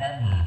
Yeah.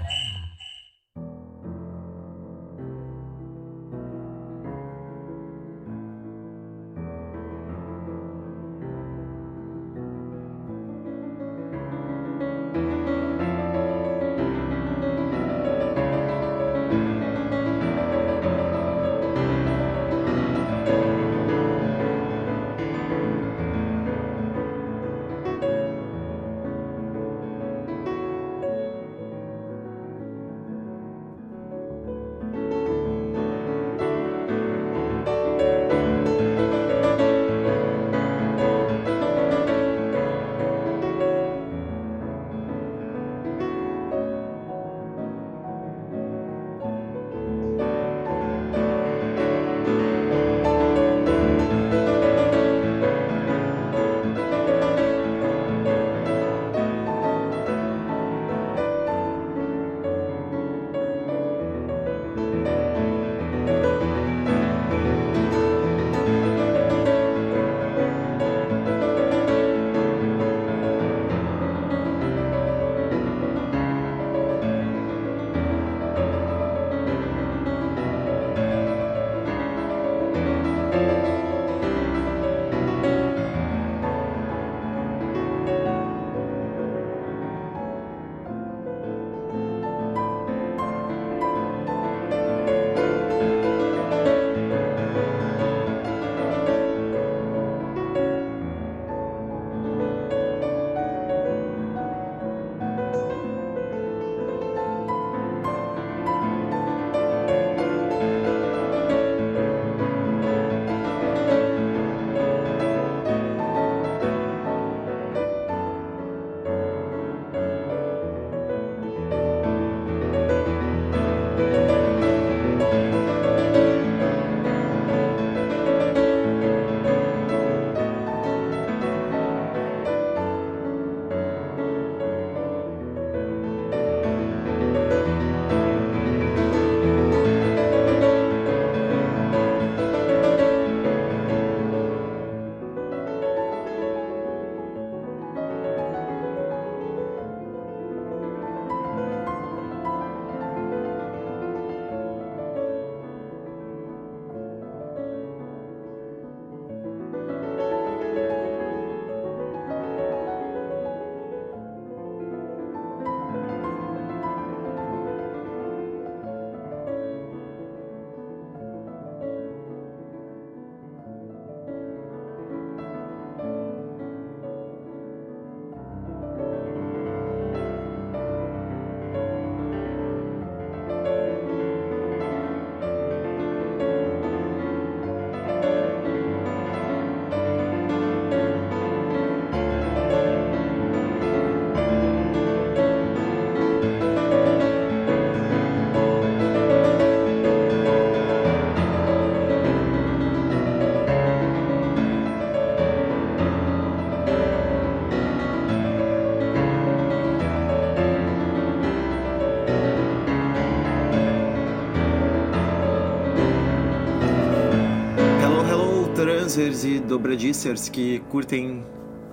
Dancers e dobradicers que curtem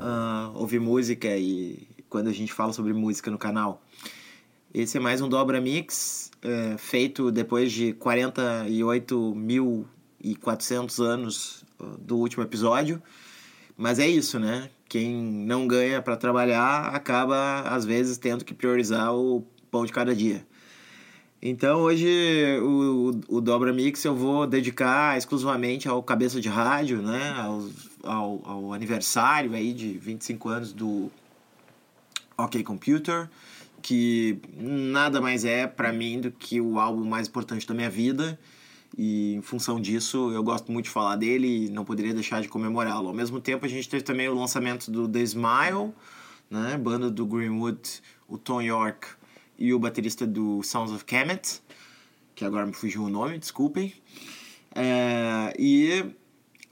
uh, ouvir música e quando a gente fala sobre música no canal. Esse é mais um Dobra Mix, uh, feito depois de 48.400 anos uh, do último episódio. Mas é isso, né? Quem não ganha para trabalhar acaba, às vezes, tendo que priorizar o pão de cada dia. Então hoje o, o Dobra Mix eu vou dedicar exclusivamente ao Cabeça de Rádio, né? Ao, ao, ao aniversário aí de 25 anos do OK Computer, que nada mais é para mim do que o álbum mais importante da minha vida. E em função disso, eu gosto muito de falar dele e não poderia deixar de comemorá-lo. Ao mesmo tempo, a gente teve também o lançamento do The Smile, né? Banda do Greenwood, o Tom York e o baterista do Sounds of Kemet, que agora me fugiu o nome, desculpem. É, e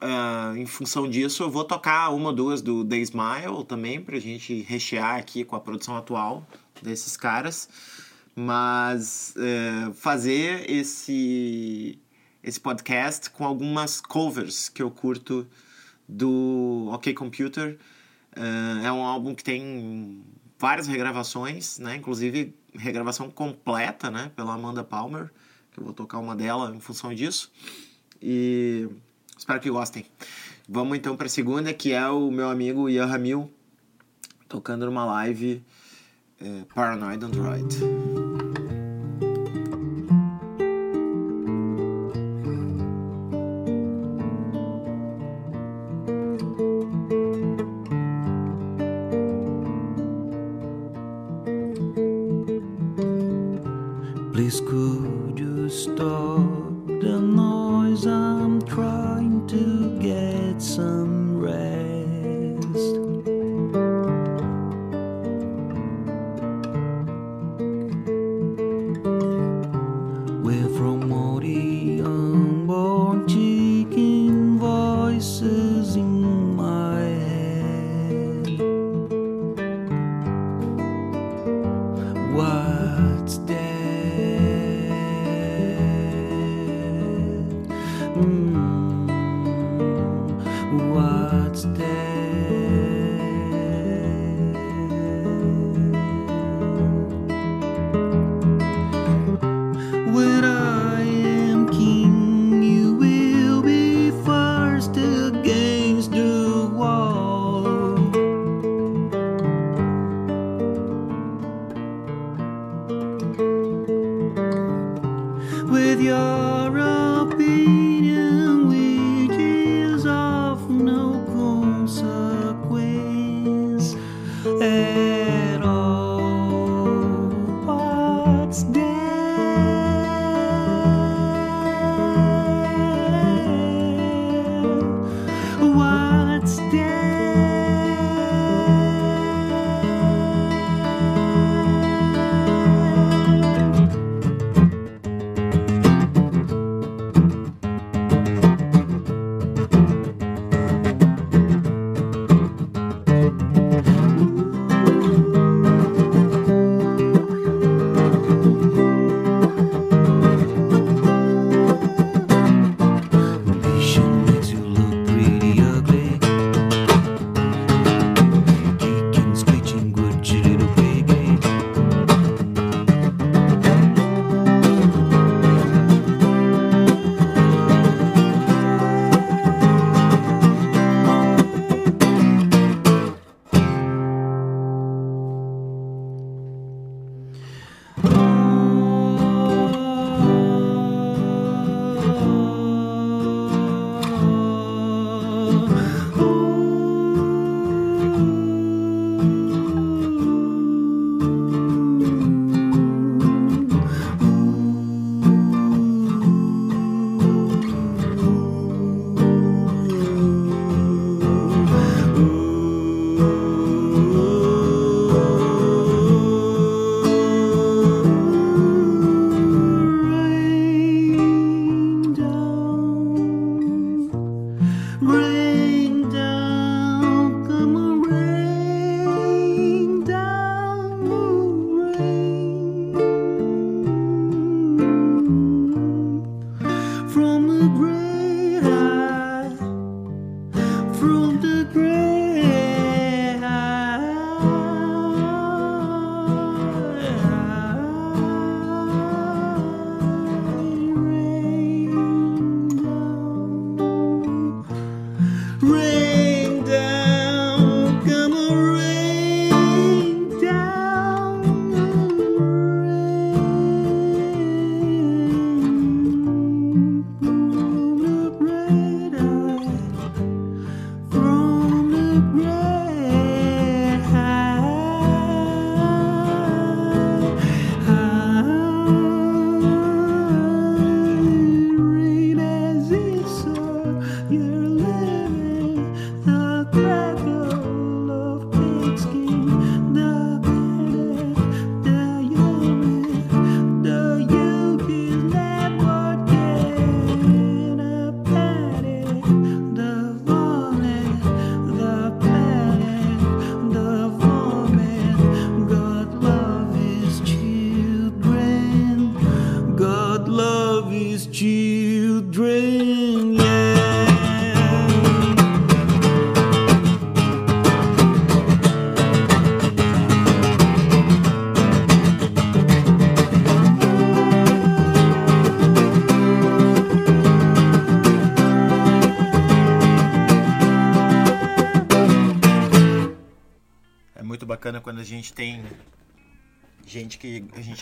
uh, em função disso, eu vou tocar uma ou duas do The Smile também, pra gente rechear aqui com a produção atual desses caras. Mas uh, fazer esse, esse podcast com algumas covers que eu curto do OK Computer. Uh, é um álbum que tem várias regravações, né? Inclusive regravação completa, né? Pela Amanda Palmer, que eu vou tocar uma dela em função disso. E espero que gostem. Vamos então para a segunda, que é o meu amigo Ian Ramil, tocando numa live é, Paranoid Android. Some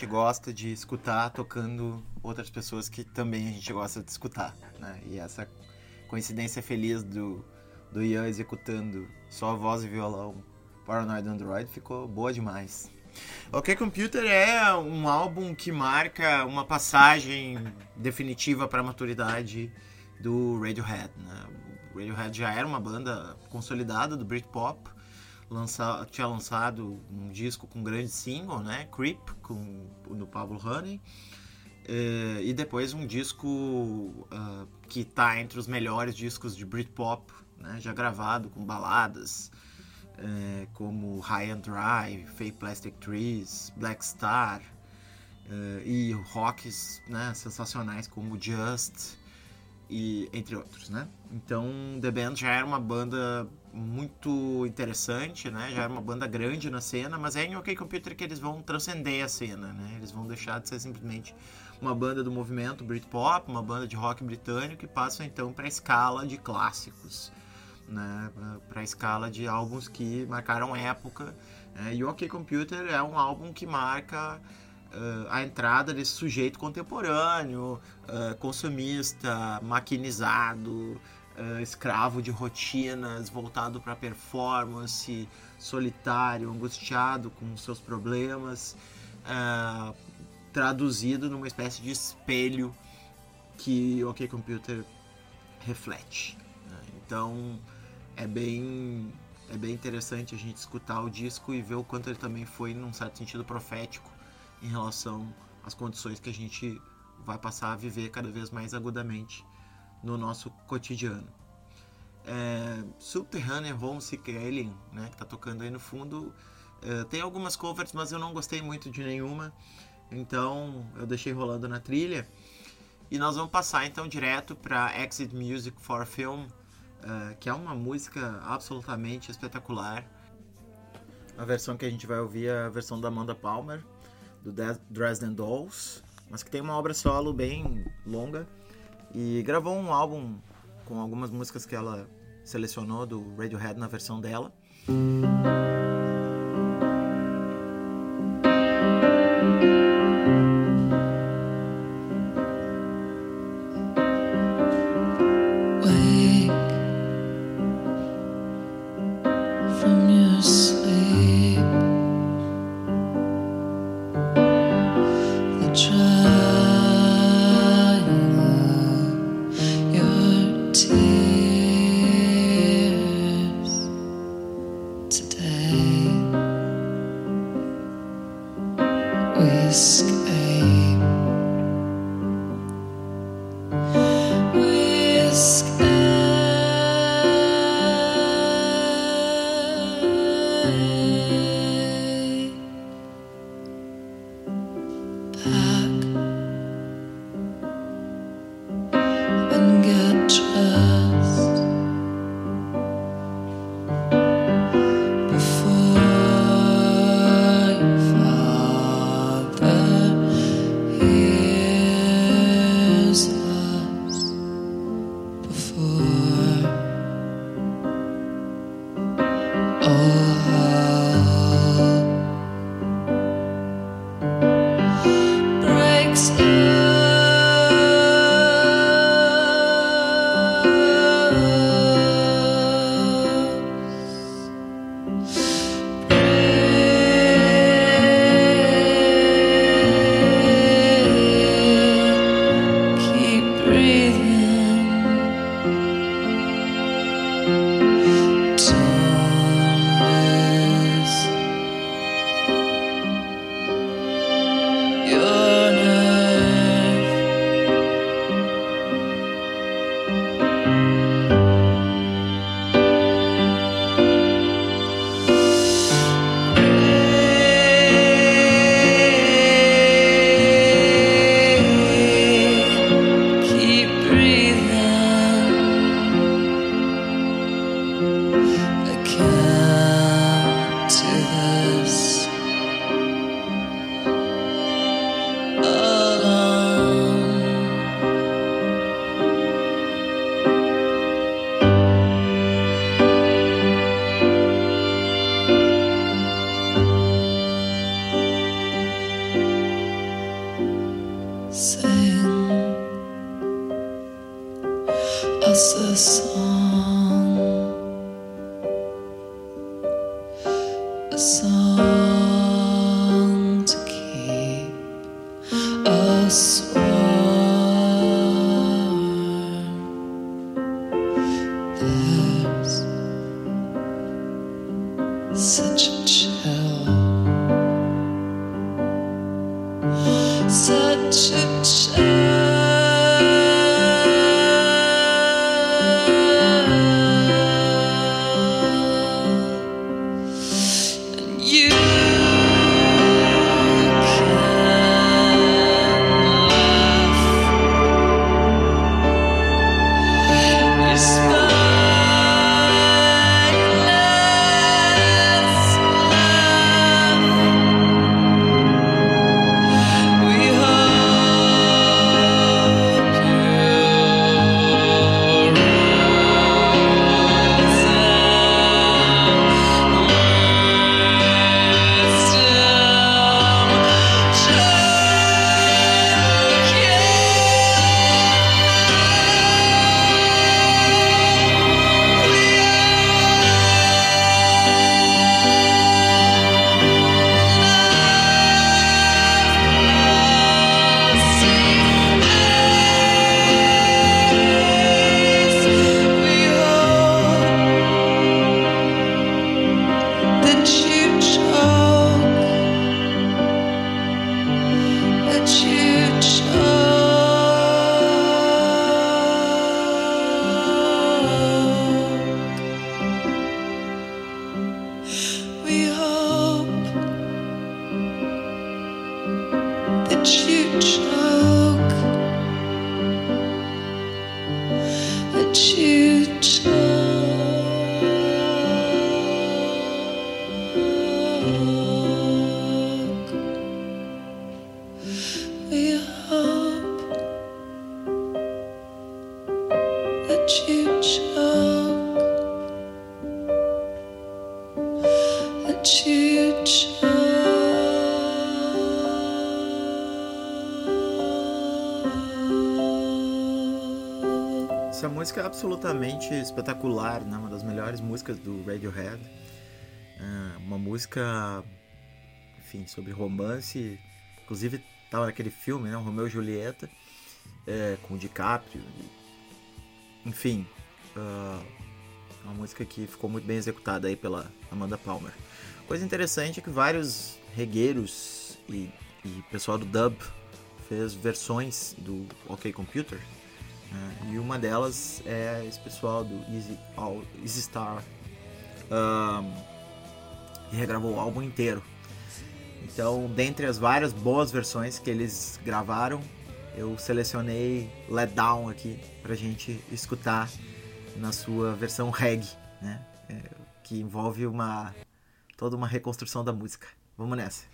gosta de escutar tocando outras pessoas que também a gente gosta de escutar, né? E essa coincidência feliz do, do Ian executando só voz e violão Paranoid Android ficou boa demais. Ok Computer é um álbum que marca uma passagem definitiva para a maturidade do Radiohead. Né? O Radiohead já era uma banda consolidada do Britpop, lança, tinha lançado um disco com um grande single, né? Creep, com, do Pablo Honey. Uh, e depois um disco uh, que está entre os melhores discos de Britpop, né? já gravado com baladas uh, como High and Dry, Fake Plastic Trees, Black Star e rocks né? sensacionais como Just e entre outros, né? Então The Band já era uma banda muito interessante, né? Já era uma banda grande na cena, mas é em OK Computer que eles vão transcender a cena, né? Eles vão deixar de ser simplesmente uma banda do movimento Britpop, uma banda de rock britânico e passam então para a escala de clássicos, né? Para a escala de álbuns que marcaram época. Né? E OK Computer é um álbum que marca uh, a entrada desse sujeito contemporâneo, uh, consumista, maquinizado, uh, escravo de rotinas, voltado para performance, solitário, angustiado com seus problemas, traduzido numa espécie de espelho que o OK Computer reflete. Né? Então é bem é bem interessante a gente escutar o disco e ver o quanto ele também foi, num certo sentido, profético em relação às condições que a gente vai passar a viver cada vez mais agudamente no nosso cotidiano. É, Subterranean Homesick Alien, né, que está tocando aí no fundo, é, tem algumas covers, mas eu não gostei muito de nenhuma, então eu deixei rolando na trilha. E nós vamos passar então direto para Exit Music for Film, é, que é uma música absolutamente espetacular. A versão que a gente vai ouvir é a versão da Amanda Palmer, do Dresden Dolls, mas que tem uma obra solo bem longa e gravou um álbum com algumas músicas que ela selecionou do Radiohead na versão dela. risk. Música absolutamente espetacular, né? Uma das melhores músicas do Radiohead. É uma música, enfim, sobre romance. Inclusive, tava naquele filme, né? Romeu e Julieta, é, com o DiCaprio. Enfim, ah, uma música que ficou muito bem executada aí pela Amanda Palmer. Coisa interessante é que vários regueiros e, e pessoal do dub fez versões do OK Computer. E uma delas é esse pessoal do Easy, All, Easy Star, ahn, que regravou o álbum inteiro. Então, dentre as várias boas versões que eles gravaram, eu selecionei Let Down aqui pra gente escutar na sua versão reggae, né? É, que envolve uma toda uma reconstrução da música. Vamos nessa.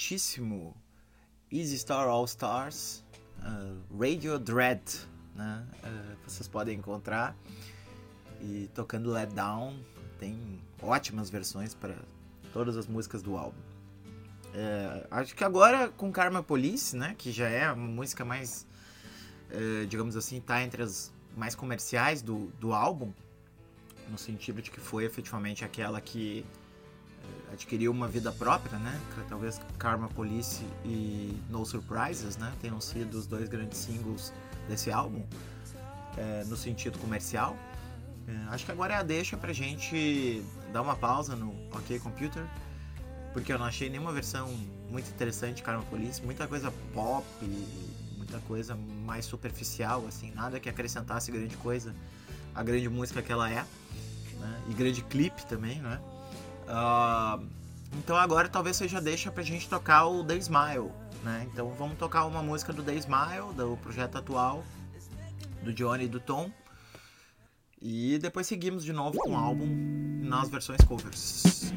Brilhantíssimo Easy Star All Stars uh, Radio Dread, né? Uh, vocês podem encontrar e tocando Let Down tem ótimas versões para todas as músicas do álbum. É, acho que agora com Karma Police, né, que já é uma música mais, digamos assim, tá entre as mais comerciais do, do álbum, no sentido de que foi efetivamente aquela que adquiriu uma vida própria, né? Talvez Karma Police e No Surprises, né, tenham sido os dois grandes singles desse álbum, é, no sentido comercial. É, acho que agora é a deixa pra gente dar uma pausa no OK Computer, porque eu não achei nenhuma versão muito interessante de Karma Police, muita coisa pop, muita coisa mais superficial, assim, nada que acrescentasse grande coisa a grande música que ela é, né? e grande clipe também, né? Ah, então agora talvez seja deixa pra gente tocar o The Smile, né? Então vamos tocar uma música do The Smile, do projeto atual, do Johnny e do Tom. E depois seguimos de novo com o álbum nas versões covers.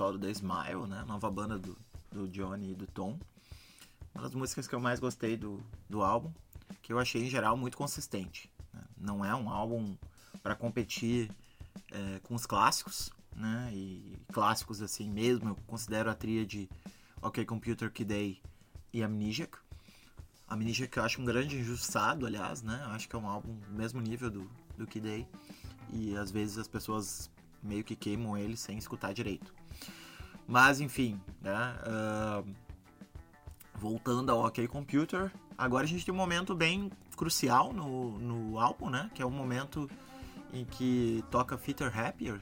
O pessoal do The Smile, né? Nova banda do, do Johnny e do Tom. Uma das músicas que eu mais gostei do, do álbum, que eu achei em geral muito consistente. né? Não é um álbum para competir é, com os clássicos, né? E clássicos assim mesmo, eu considero a tríade OK Computer, Kid Day e Amnesiac. Amnesiac eu acho um grande injustiçado, aliás, né? Eu acho que é um álbum do mesmo nível do, do Kid Day. E às vezes as pessoas meio que queimam ele sem escutar direito. Mas enfim, né? ah, voltando ao OK Computer, agora a gente tem um momento bem crucial no, no álbum, né? Que é o momento em que toca Fitter Happier,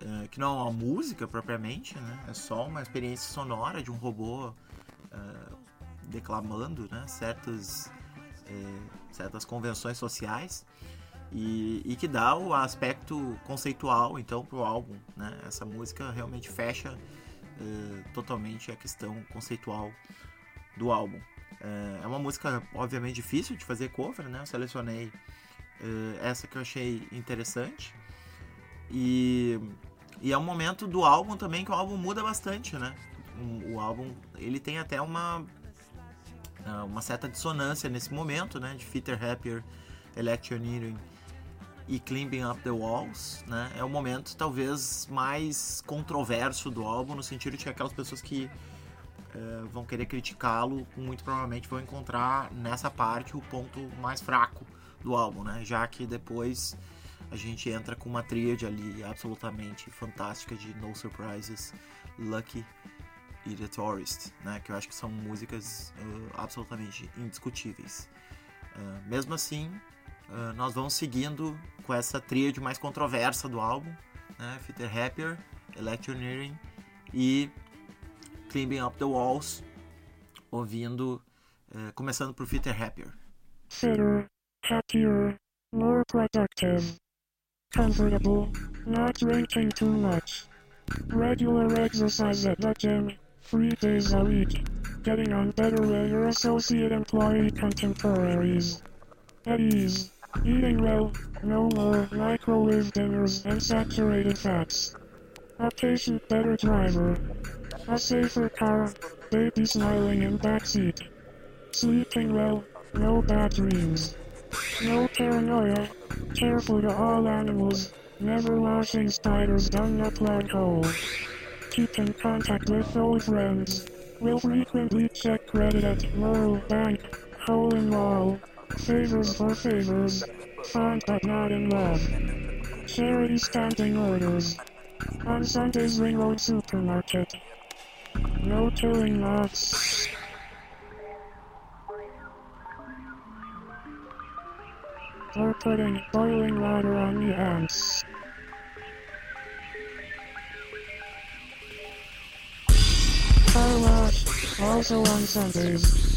eh, que não é uma música propriamente, né? É só uma experiência sonora de um robô eh, declamando, né? Certas, eh, certas convenções sociais e, e que dá o aspecto conceitual então pro álbum, né? Essa música realmente fecha eh, totalmente a questão conceitual do álbum. É, é uma música, obviamente, difícil de fazer cover, né? Eu selecionei eh, essa que eu achei interessante. E, e é um momento do álbum também que o álbum muda bastante, né? O, álbum, ele tem até uma, uma certa dissonância nesse momento, né? De Fitter Happier, Electioneering e Climbing Up the Walls, né? É o momento talvez mais controverso do álbum, no sentido de que aquelas pessoas que eh, vão querer criticá-lo, muito provavelmente vão encontrar nessa parte o ponto mais fraco do álbum, né? Já que depois a gente entra com uma tríade ali absolutamente fantástica de No Surprises, Lucky e The Tourist, né? Que eu acho que são músicas eh, absolutamente indiscutíveis. Eh, mesmo assim, eh, nós vamos seguindo com essa tríade mais controversa do álbum, né? Fitter Happier, Electioneering e Climbing Up the Walls, ouvindo, eh, começando por Fitter Happier. fitter, happier, more productive, comfortable, not drinking too much, regular exercise at the gym, three days a week, getting on better with your associate employee contemporaries, at ease, eating well, no more microwave dinners and saturated fats, a patient better driver, a safer car, baby smiling in backseat, sleeping well, no bad dreams. No paranoia. Careful to all animals. Never washing spiders down the plug hole. Keep in contact with old friends. Will frequently check credit at Merle Bank, Hole in Wall. Favors for favors. Fond but not in love. Charity standing orders. On Sundays Ring Road Supermarket. No killing lots. or putting boiling water on the ants. Car wash, also on Sundays.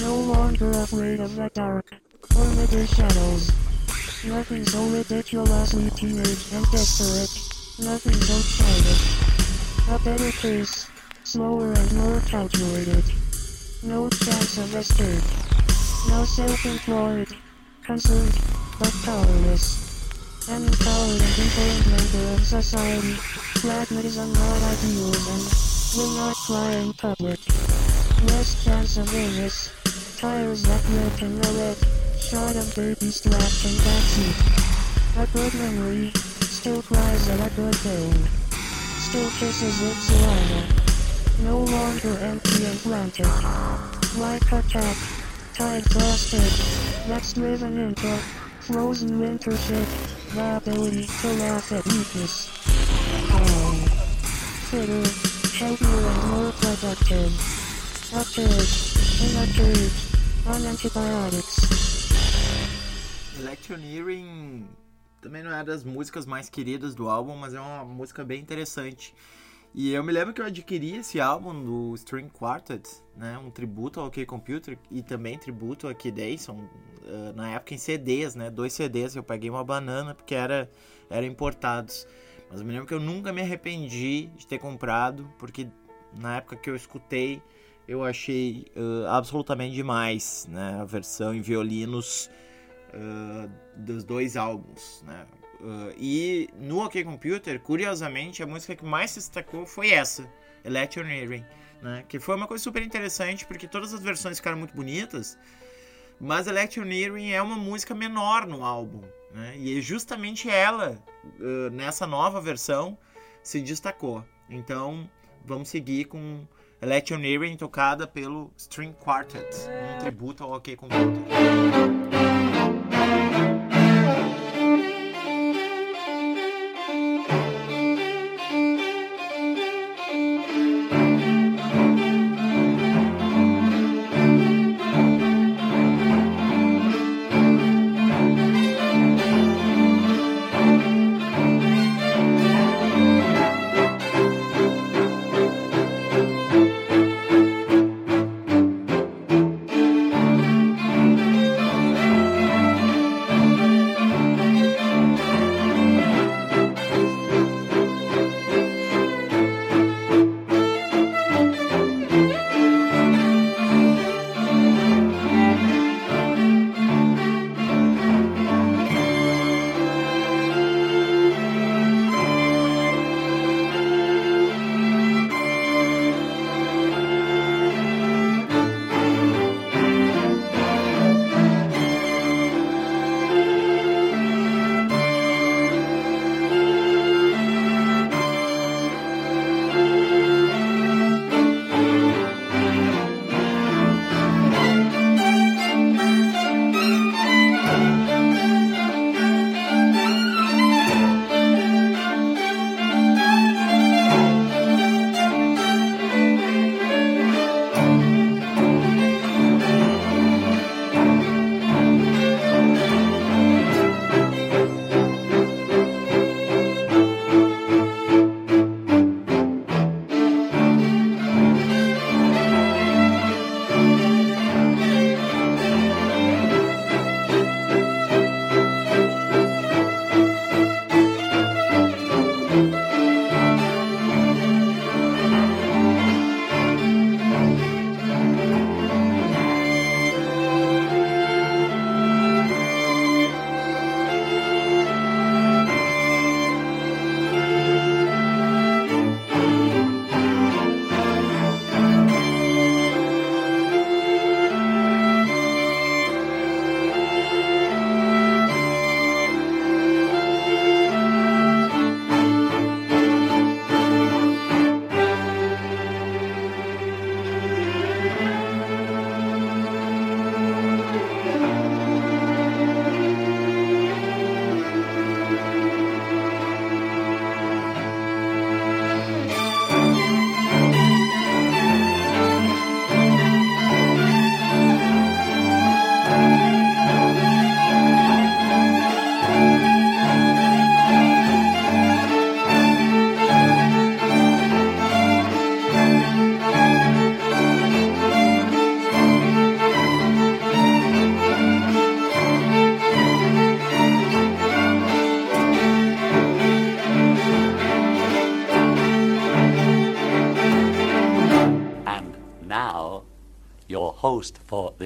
No longer afraid of the dark or midday shadows. Nothing so ridiculously teenage and desperate. Nothing so childish. A better pace, slower and more calculated. No chance of escape. No self-employed, concerned, but powerless. An empowered and informed member of society, pragmatism not ideals and will not cry in public. Less chance of illness, tires that in the wet, shot of baby strapped in backseat. A good memory, still cries at a good film. Still kisses with saliva. No longer empty and frantic. Like a cat, tied to a stick, that's driven into frozen winter shit, the ability to laugh at weakness. Calm, fitter, healthier and more productive. A kid, in a cage, antibiotics. Electioneering também não é das músicas mais queridas do álbum, mas é uma música bem interessante. E eu me lembro que eu adquiri esse álbum do String Quartet, né, um tributo ao OK Computer e também tributo a Kid Dyson, uh, na época em CDs, né, dois CDs, eu paguei uma banana porque era eram importados. Mas eu me lembro que eu nunca me arrependi de ter comprado, porque na época que eu escutei, eu achei uh, absolutamente demais, né, a versão em violinos uh, dos dois álbuns, né? Uh, e no OK Computer, curiosamente, a música que mais se destacou foi essa, Electioneering, né? Que foi uma coisa super interessante, porque todas as versões ficaram muito bonitas, Mas Electioneering é uma música menor no álbum, né? E é justamente ela, nessa nova versão, se destacou. Então, vamos seguir com Electioneering tocada pelo String Quartet, um tributo ao OK Computer.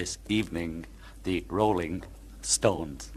This evening, the Rolling Stones.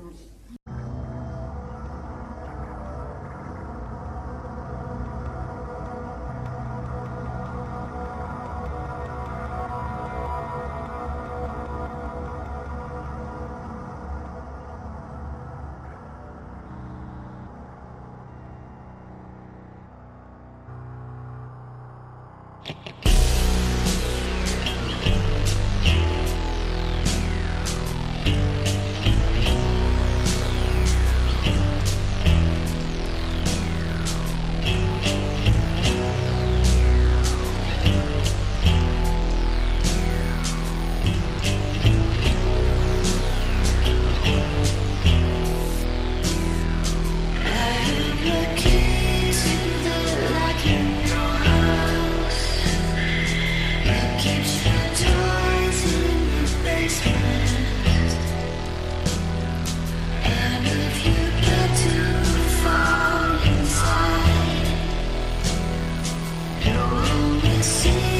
see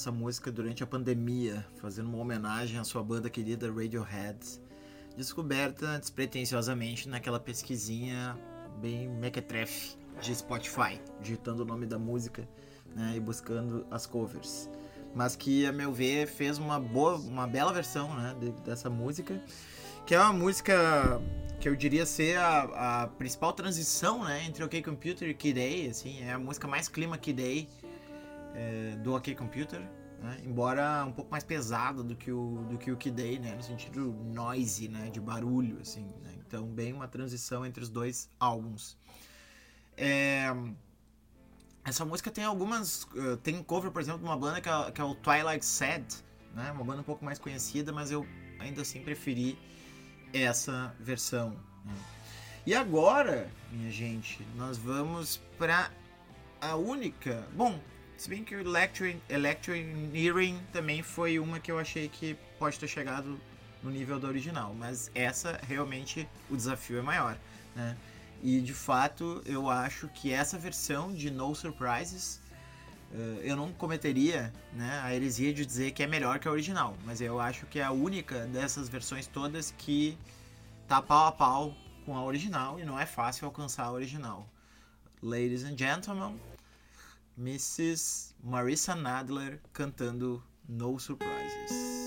essa música durante a pandemia, fazendo uma homenagem à sua banda querida Radiohead, descoberta despretensiosamente naquela pesquisinha bem mequetrefe de Spotify, digitando o nome da música né, e buscando as covers. Mas que, a meu ver, fez uma boa, uma bela versão né, de- dessa música, que é uma música que eu diria ser a, a principal transição né, entre OK Computer e Kid A, assim, é a música mais clima Kid A é, do OK Computer, né, embora um pouco mais pesada do que o, do que o Kid A, né, no sentido noisy, né, de barulho, assim, né, então bem uma transição entre os dois álbuns. É, essa música tem algumas. eh, Tem cover, por exemplo, de uma banda que é, que é o Twilight Sad, né? Uma banda um pouco mais conhecida, mas eu ainda assim preferi essa versão. né? E agora, minha gente, nós vamos para a única. Bom, se bem que o Electro, Electioneering também foi uma que eu achei que pode ter chegado no nível do original, mas essa realmente o desafio é maior, né? E de fato eu acho que essa versão de No Surprises eh, eu não cometeria né, a heresia de dizer que é melhor que a original, mas eu acho que é a única dessas versões todas que tá pau a pau com a original e não é fácil alcançar a original. Ladies and gentlemen, Mrs. Marissa Nadler cantando No Surprises.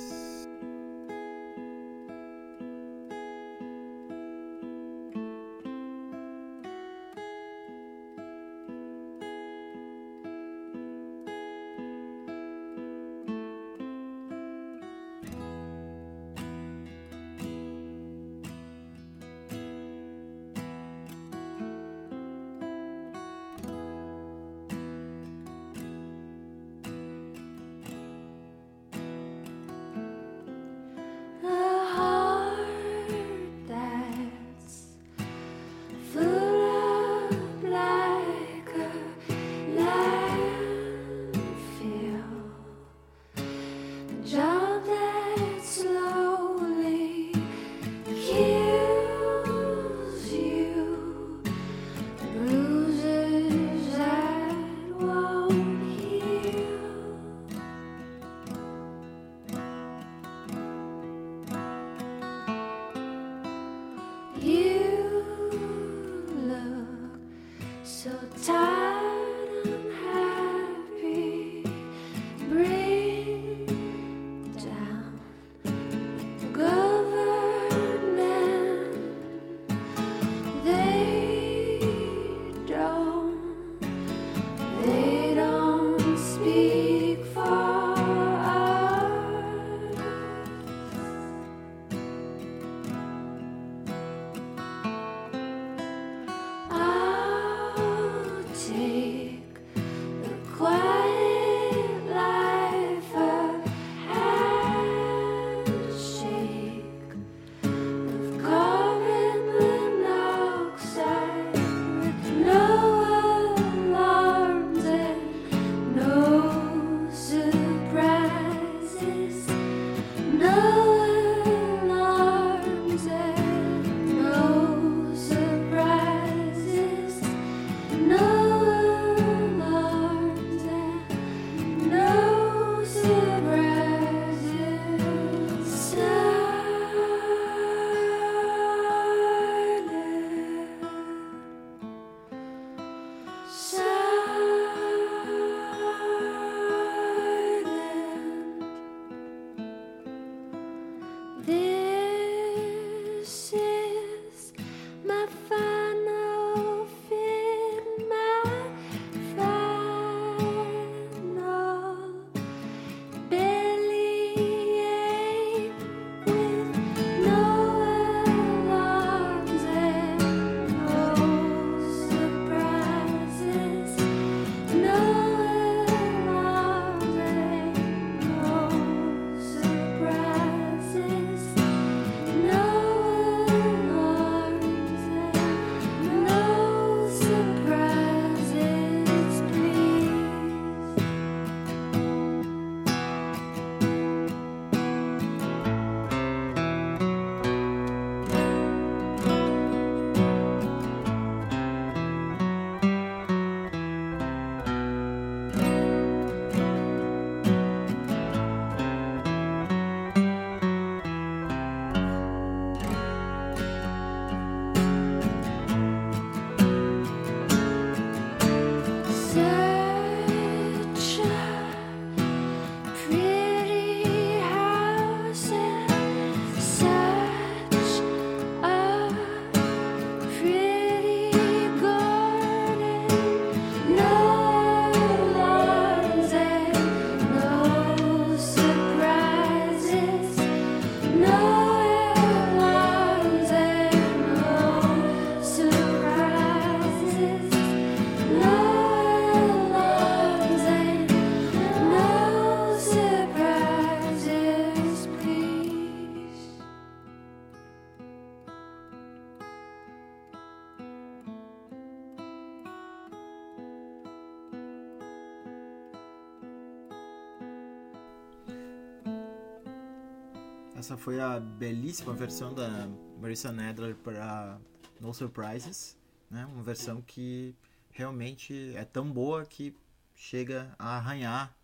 Essa foi a belíssima versão da Marissa Nadler para No Surprises, né? Uma versão que realmente é tão boa que chega a arranhar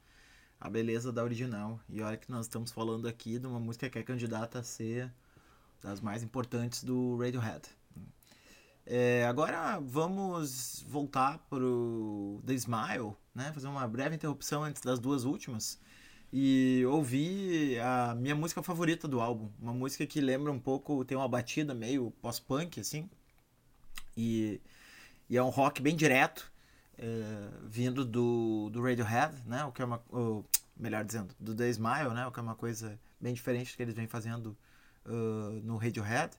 a beleza da original. E olha que nós estamos falando aqui de uma música que é candidata a ser das mais importantes do Radiohead. É, agora vamos voltar pro The Smile, né? Fazer uma breve interrupção antes das duas últimas e ouvir a minha música favorita do álbum, uma música que lembra um pouco, tem uma batida meio pós-punk assim, e, e é um rock bem direto, é, vindo do, do Radiohead, né? O que é uma, melhor dizendo, do The Smile, né? O que é uma coisa bem diferente do que eles vêm fazendo uh, no Radiohead,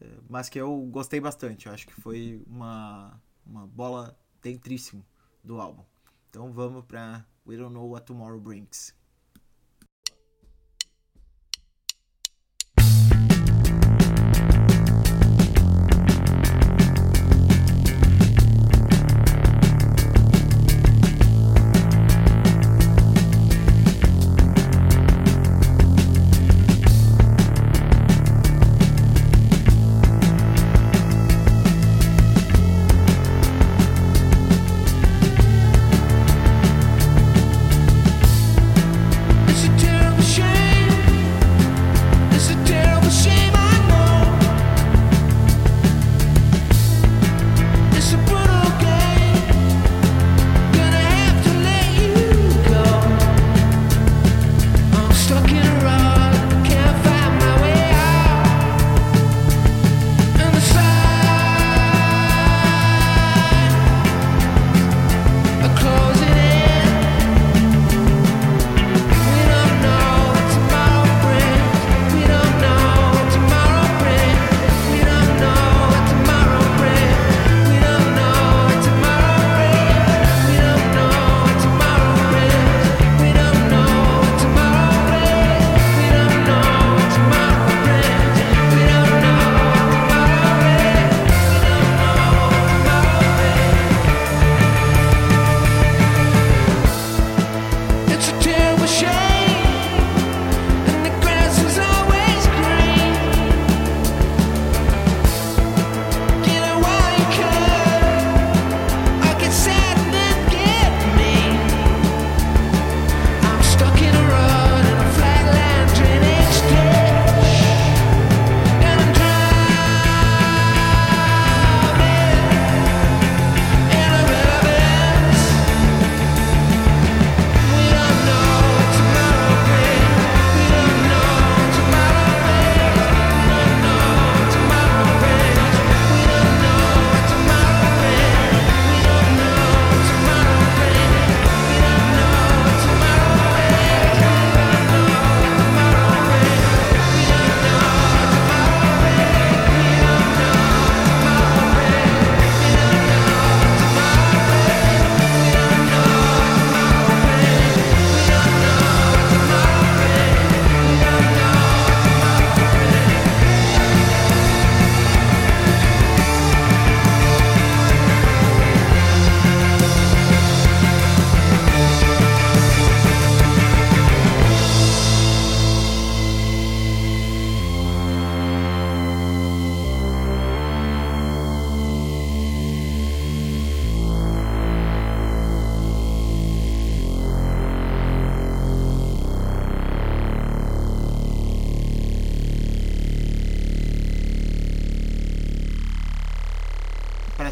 eh, mas que eu gostei bastante. Eu acho que foi uma, uma bola dentríssimo do álbum. Então vamos para We Don't Know What Tomorrow Brings.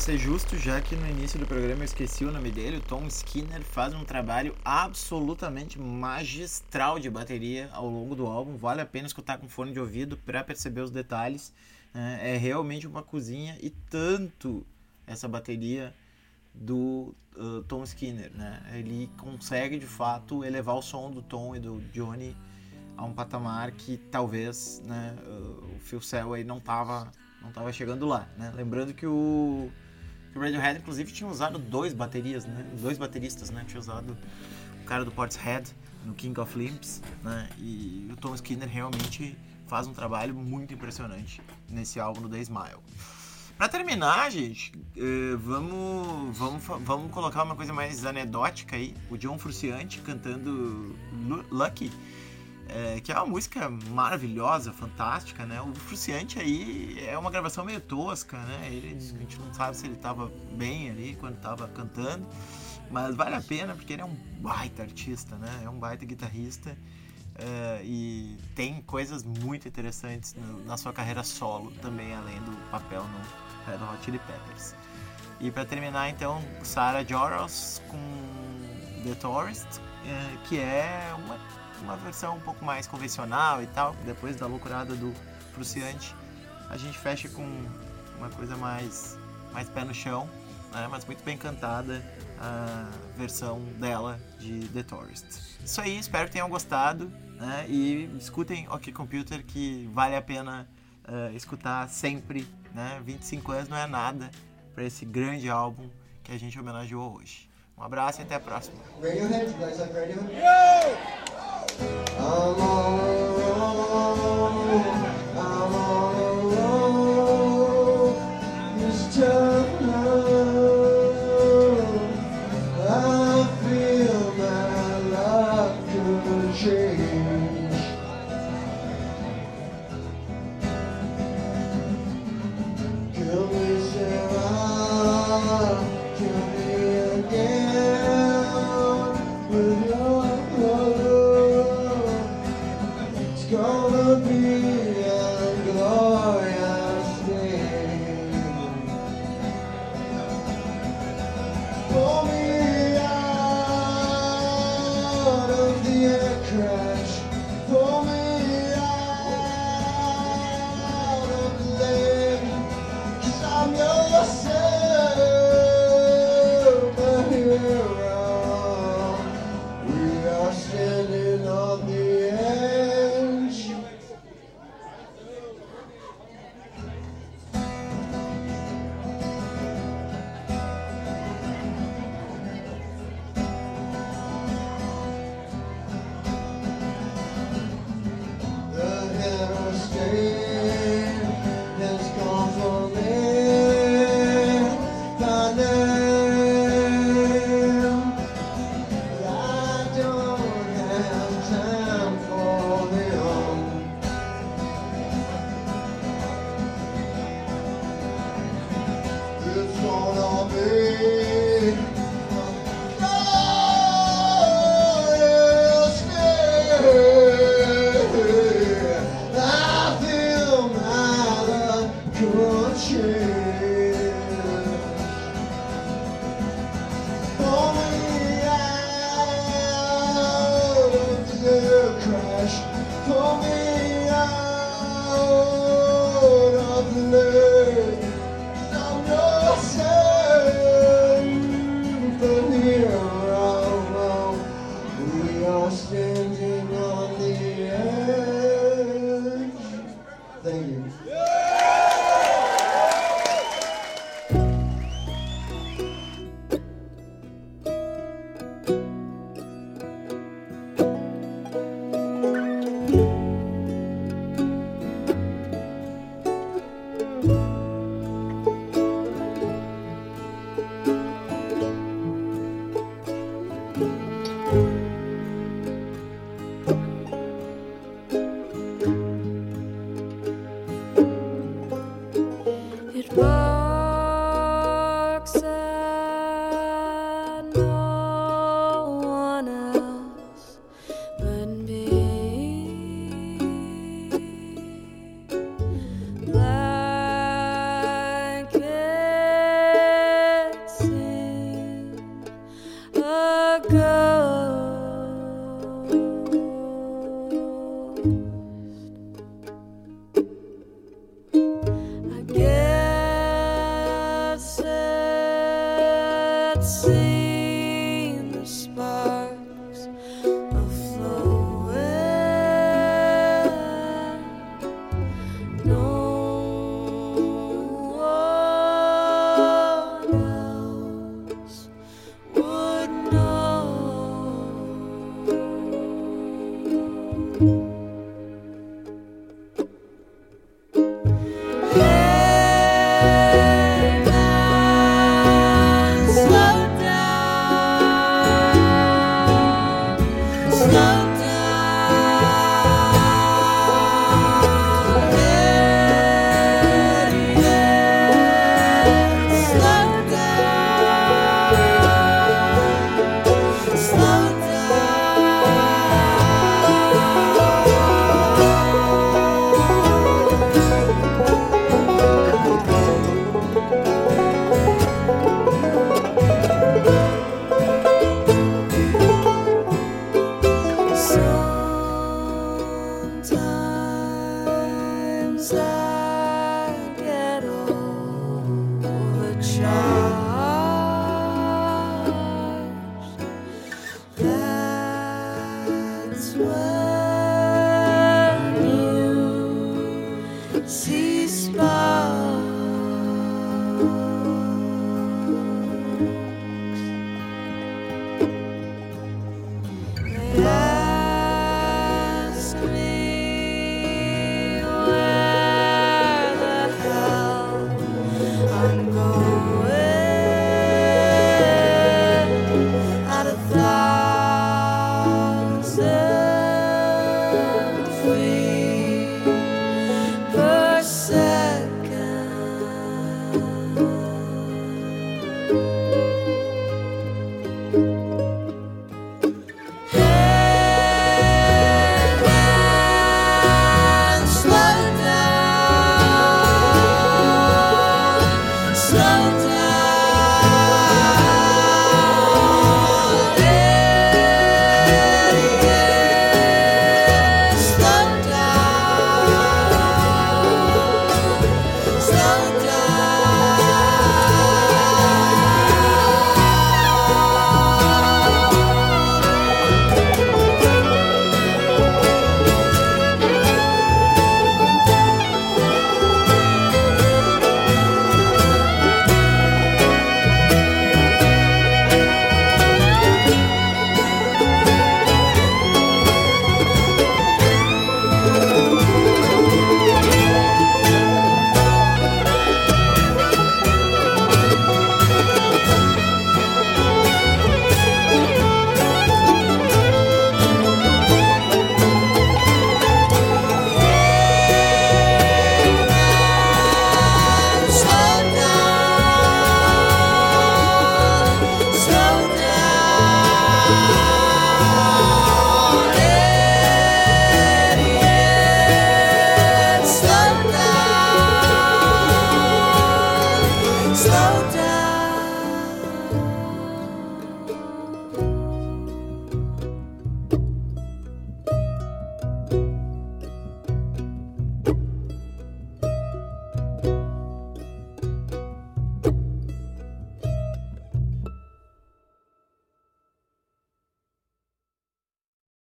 Ser justo, já que no início do programa eu esqueci o nome dele, o Tom Skinner faz um trabalho absolutamente magistral de bateria ao longo do álbum. Vale a pena escutar com fone de ouvido para perceber os detalhes. né? É realmente uma cozinha e tanto essa bateria do uh, Tom Skinner, né? Ele consegue de fato elevar o som do Tom e do Johnny a um patamar que talvez, né, uh, o Phil Selway não tava não tava chegando lá, né? Lembrando que o, o Radiohead inclusive tinha usado dois baterias, né? Dois bateristas, né? Tinha usado o cara do Portishead no King of Limbs, né? E o Tom Skinner realmente faz um trabalho muito impressionante nesse álbum do The Smile. Pra terminar, gente, eh, vamos, vamos, vamos colocar uma coisa mais anedótica aí. O John Frusciante cantando Lu- Lucky é, que é uma música maravilhosa, fantástica, né? O Fruciante aí é uma gravação meio tosca, né? Ele, a gente não sabe se ele tava bem ali quando tava cantando, mas vale a pena porque ele é um baita artista, né? É um baita guitarrista é, e tem coisas muito interessantes no- na sua carreira solo também, além do papel no Red Hot Chili Peppers. E para terminar, então, Sarah Joros com The Tourist, é, que é uma, uma versão um pouco mais convencional e tal. Depois da loucurada do Fruciante, a gente fecha com uma coisa mais, mais pé no chão, né, mas muito bem cantada a versão dela de The Tourist. Isso aí, espero que tenham gostado né, e escutem OK Computer que vale a pena eh, escutar sempre. Né? 25 anos não é nada para esse grande álbum que a gente homenageou hoje. Um abraço e até a próxima. Radiohead,